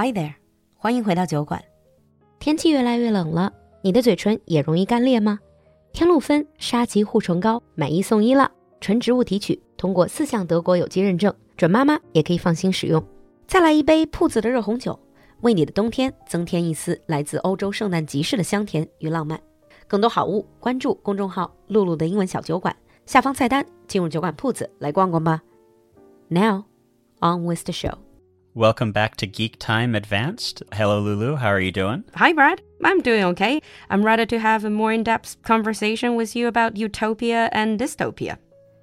Hi there，欢迎回到酒馆。天气越来越冷了，你的嘴唇也容易干裂吗？天露芬沙棘护唇膏买一送一了，纯植物提取，通过四项德国有机认证，准妈妈也可以放心使用。再来一杯铺子的热红酒，为你的冬天增添一丝来自欧洲圣诞集市的香甜与浪漫。更多好物，关注公众号“露露的英文小酒馆”，下方菜单进入酒馆铺子来逛逛吧。Now, on with the show. Welcome back to Geek Time Advanced. Hello, Lulu. How are you doing? Hi, Brad. I'm doing okay. I'm ready to have a more in depth conversation with you about utopia and dystopia.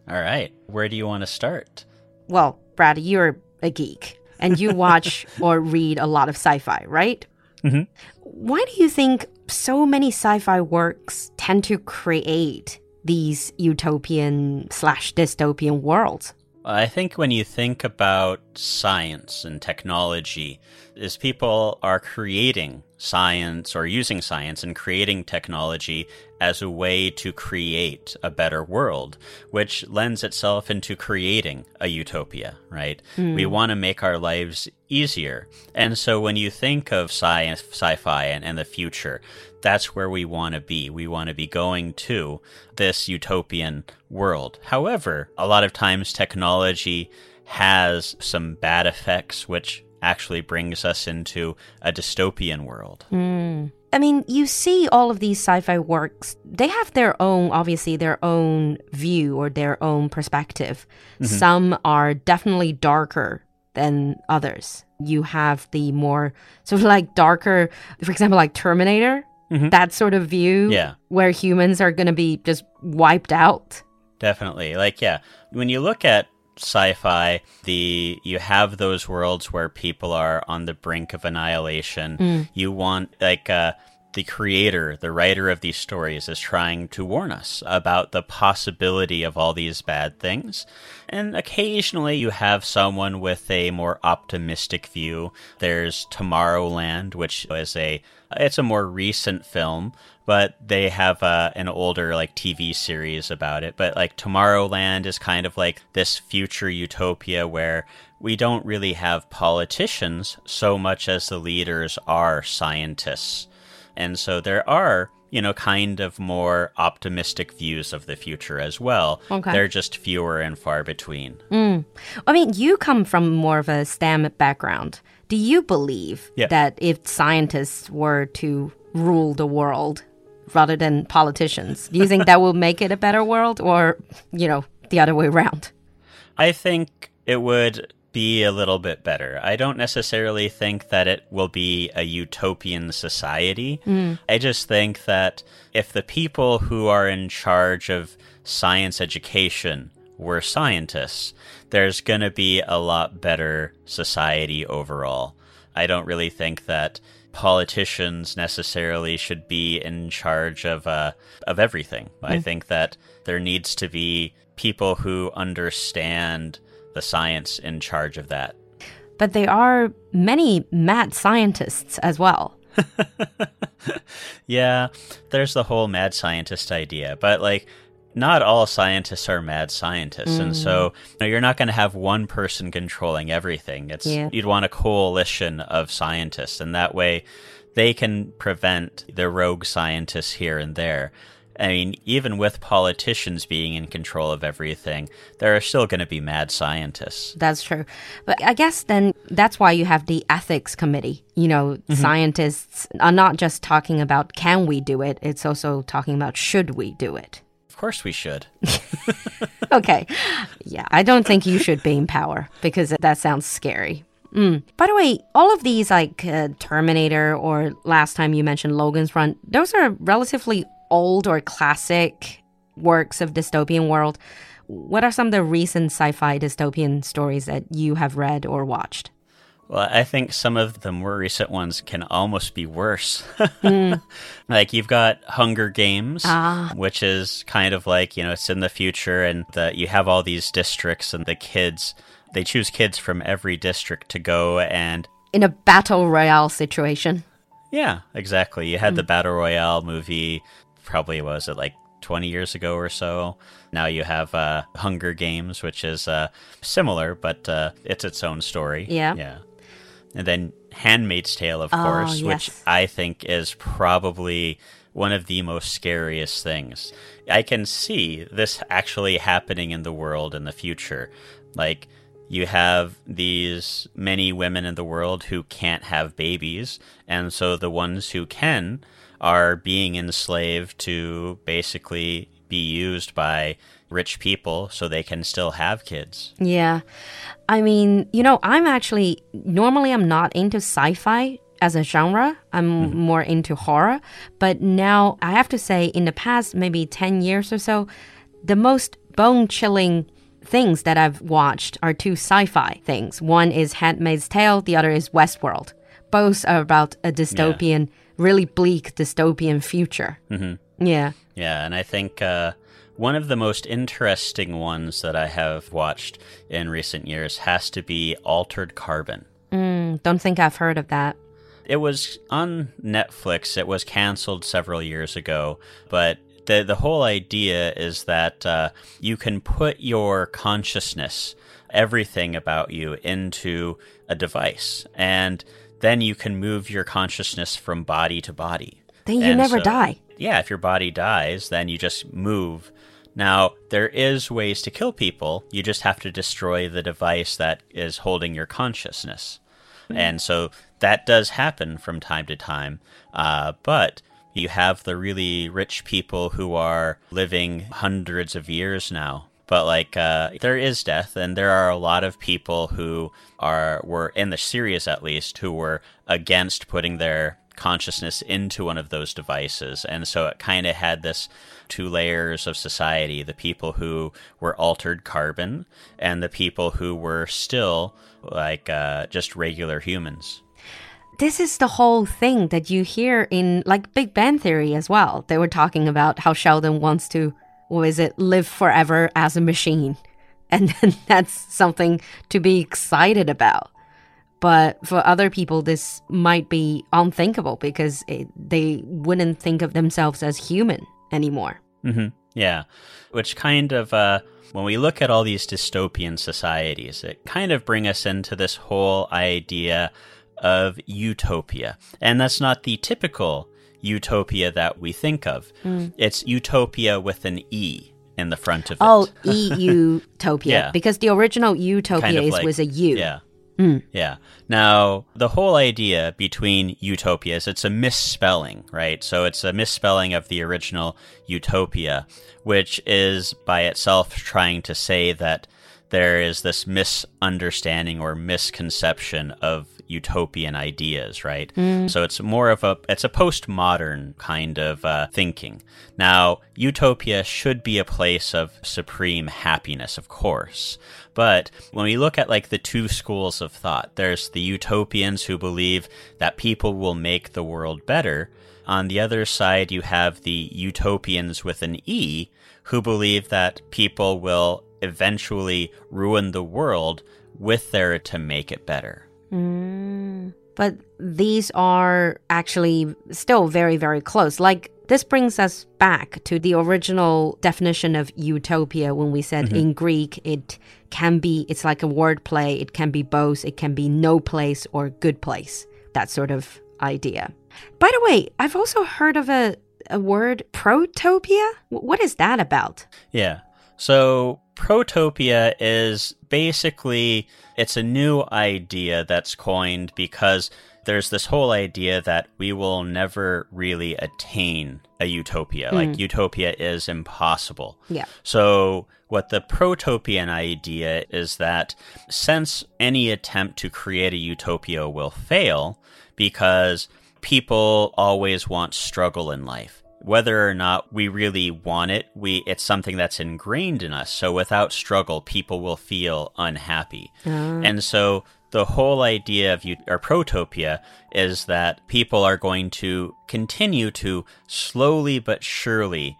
All right. Where do you want to start? Well, Brad, you're a geek and you watch or read a lot of sci fi, right? Mm-hmm. Why do you think so many sci fi works tend to create these utopian slash dystopian worlds? I think when you think about science and technology, is people are creating science or using science and creating technology as a way to create a better world, which lends itself into creating a utopia, right? Hmm. We want to make our lives easier. And so when you think of science, sci-fi and, and the future, that's where we want to be. We want to be going to this utopian world. However, a lot of times technology has some bad effects, which actually brings us into a dystopian world. Hmm. I mean, you see all of these sci fi works, they have their own, obviously, their own view or their own perspective. Mm-hmm. Some are definitely darker than others. You have the more sort of like darker, for example, like Terminator, mm-hmm. that sort of view Yeah. where humans are going to be just wiped out. Definitely. Like, yeah, when you look at sci-fi, the you have those worlds where people are on the brink of annihilation. You want like uh the creator, the writer of these stories is trying to warn us about the possibility of all these bad things. And occasionally you have someone with a more optimistic view. There's Tomorrowland, which is a it's a more recent film, but they have uh, an older like TV series about it. But like Tomorrowland is kind of like this future utopia where we don't really have politicians so much as the leaders are scientists. And so there are, you know, kind of more optimistic views of the future as well. Okay. They're just fewer and far between. I mean, you come from more of a STEM background. Do you believe Yeah. that if scientists were to rule the world rather than politicians, do you think that will make it a better world or, you know, the other way around? I think it would be a little bit better. I don't necessarily think that it will be a utopian society. Mm. I just think that if the people who are in charge of science education were scientists, there's going to be a lot better society overall. I don't really think that politicians necessarily should be in charge of uh, of everything. I think that there needs to be people who understand the science in charge of that. But there are many mad scientists as well. Yeah, there's the whole mad scientist idea, but like not all scientists are mad scientists, and so mm. you know, you're not going to have one person controlling everything. It's Yeah. you'd want a coalition of scientists, and that way they can prevent the rogue scientists here and there. I mean, even with politicians being in control of everything, there are still going to be mad scientists. That's true. But I guess then that's why you have the ethics committee. You know, mm-hmm. scientists are not just talking about can we do it, it's also talking about should we do it. Course, we should. Okay. Yeah, I don't think you should be in power because that sounds scary. Mm. By the way, all of these, like uh, Terminator or last time you mentioned Logan's Run, those are relatively old or classic works of dystopian world. What are some of the recent sci fi dystopian stories that you have read or watched? Well, I think some of the more recent ones can almost be worse. Like you've got Hunger Games, which is kind of like, you know, it's in the future and the, you have all these districts and the kids, they choose kids from every district to go and In a battle royale situation. yeah, exactly. You had the Battle Royale movie probably was it like 20 years ago or so. Now you have uh, Hunger Games, which is uh, similar, but uh, it's its own story. Yeah. Yeah. And then Handmaid's Tale, of oh, course, yes. which I think is probably one of the most scariest things. I can see this actually happening in the world in the future. Like, you have these many women in the world who can't have babies, and so the ones who can are being enslaved to basically be used by rich people so they can still have kids. Yeah. I mean, you know, I'm actually normally I'm not into sci-fi as a genre. I'm mm -hmm. more into horror, but now I have to say in the past maybe 10 years or so, the most bone-chilling things that I've watched are two sci-fi things. One is Handmaid's Tale, the other is Westworld. Both are about a dystopian, yeah. really bleak dystopian future. Mm -hmm. Yeah. Yeah, and I think uh, one of the most interesting ones that I have watched in recent years has to be Altered Carbon. Mm, don't think I've heard of that. It was on Netflix. It was canceled several years ago, but the the whole idea is that uh, you can put your consciousness, everything about you, into a device, and then you can move your consciousness from body to body. Then you and never so, die yeah, if your body dies, then you just move. Now, there is ways to kill people. You just have to destroy the device that is holding your consciousness. Mm-hmm. And so that does happen from time to time. Uh, but you have the really rich people who are living hundreds of years now. But like uh, there is death, and there are a lot of people who are were in the series at least who were against putting their consciousness into one of those devices. And so it kind of had this two layers of society the people who were altered carbon and the people who were still like uh, just regular humans. This is the whole thing that you hear in like Big Bang Theory as well. They were talking about how Sheldon wants to, what is it, live forever as a machine. And then that's something to be excited about. But for other people, this might be unthinkable because it, they wouldn't think of themselves as human anymore. Mm-hmm. Yeah. Which kind of, uh, when we look at all these dystopian societies, it kind of bring us into this whole idea of utopia. And that's not the typical utopia that we think of. Mm. It's utopia with an E in the front of oh, it. Oh, E utopia. yeah. Because the original utopia kind of is, like, was a U. Yeah. Mm. Yeah. Now, the whole idea between utopias, it's a misspelling, right? So it's a misspelling of the original utopia, which is by itself trying to say that there is this misunderstanding or misconception of utopian ideas, right? Mm. So it's more of a it's a postmodern kind of uh, thinking. Now, utopia should be a place of supreme happiness, of course. But when we look at like the two schools of thought, there's the utopians who believe that people will make the world better. On the other side, you have the eutopians with an E who believe that people will eventually ruin the world with their to make it better. Mm, but these are actually still very, very close. Like, this brings us back to the original definition of utopia when we said mm -hmm. in Greek it can be, it's like a word play, it can be both, it can be no place or good place. That sort of idea. By the way, I've also heard of a, a word, protopia. What is that about? Yeah. So Protopia is basically it's a new idea that's coined because there's this whole idea that we will never really attain a utopia. Mm. Like utopia is impossible. Yeah. So what the protopian idea is that since any attempt to create a utopia will fail because people always want struggle in life whether or not we really want it, we it's something that's ingrained in us. So without struggle, people will feel unhappy. Uh. And so the whole idea of our protopia is that people are going to continue to slowly but surely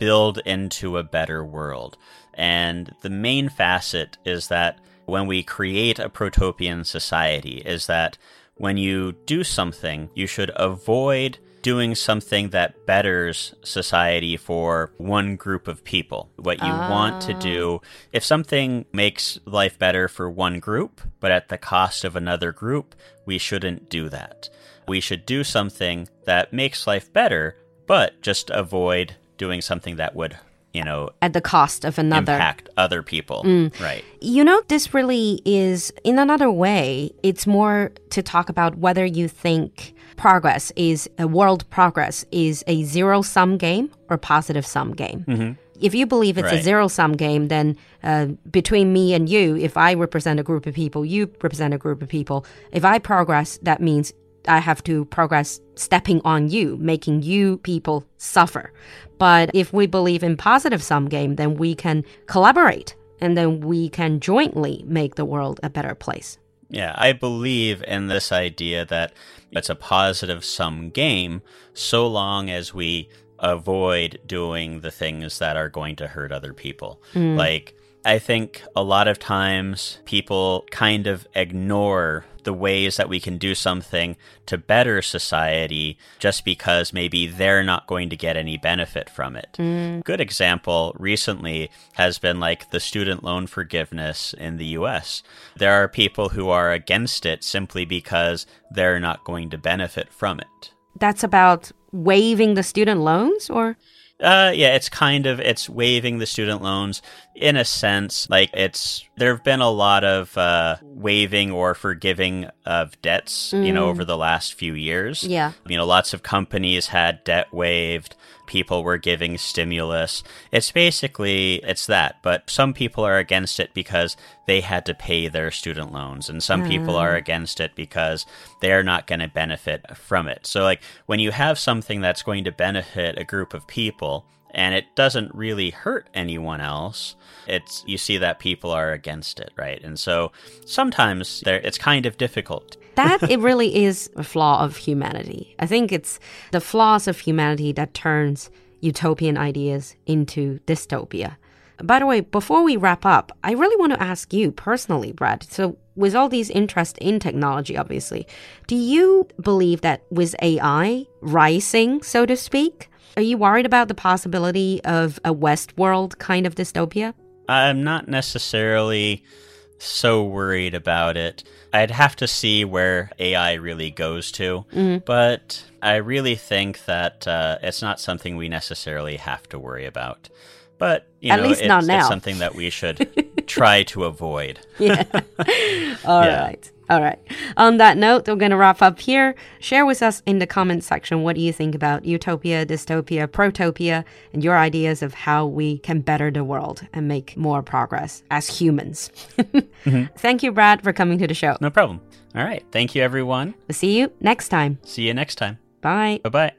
build into a better world. And the main facet is that when we create a protopian society is that when you do something, you should avoid doing something that betters society for one group of people. What you want to ah. do, if something makes life better for one group, but at the cost of another group, we shouldn't do that. We should do something that makes life better, but just avoid doing something that would you know at the cost of another. impact other people. Right. You know this really is in another way it's more to talk about whether you think progress is a world progress is a zero sum game or positive sum game if you believe it's a zero sum game, then uh, between me and you, if I represent a group of people, you represent a group of people. If I progress, that means I have to progress stepping on you, making you people suffer. But if we believe in positive sum game, then we can collaborate and then we can jointly make the world a better place. Yeah, I believe in this idea that it's a positive sum game so long as we avoid doing the things that are going to hurt other people. Mm. Like, I think a lot of times people kind of ignore the ways that we can do something to better society just because maybe they're not going to get any benefit from it. Mm. Good example recently has been like the student loan forgiveness in the US. There are people who are against it simply because they're not going to benefit from it. That's about waiving the student loans or? Uh, yeah, it's kind of it's waiving the student loans in a sense. Like it's there have been a lot of uh, waiving or forgiving of debts, you know, over the last few years. Yeah. you know, lots of companies had debt waived. People were giving stimulus. It's basically it's that, but some people are against it because they had to pay their student loans, and some people are mm. against it because they're not going to benefit from it. So, like when you have something that's going to benefit a group of people and it doesn't really hurt anyone else, it's you see that people are against it, right? And so sometimes there it's kind of difficult that it really is a flaw of humanity. I think it's the flaws of humanity that turns utopian ideas into dystopia. By the way, before we wrap up, I really want to ask you personally, Brad. So, with all these interest in technology, obviously, do you believe that with AI rising, so to speak, are you worried about the possibility of a Westworld kind of dystopia? I'm not necessarily so worried about it. I'd have to see where AI really goes to, but I really think that uh, it's not something we necessarily have to worry about. But you At know, least it's, not now. it's something that we should try to avoid. Yeah. All right. All right. On that note, we're going to wrap up here. Share with us in the comment section what do you think about utopia, dystopia, protopia, and your ideas of how we can better the world and make more progress as humans. Mm-hmm. Thank you, Brad, for coming to the show. No problem. All right. Thank you, everyone. We'll see you next time. See you next time. Bye. Bye bye.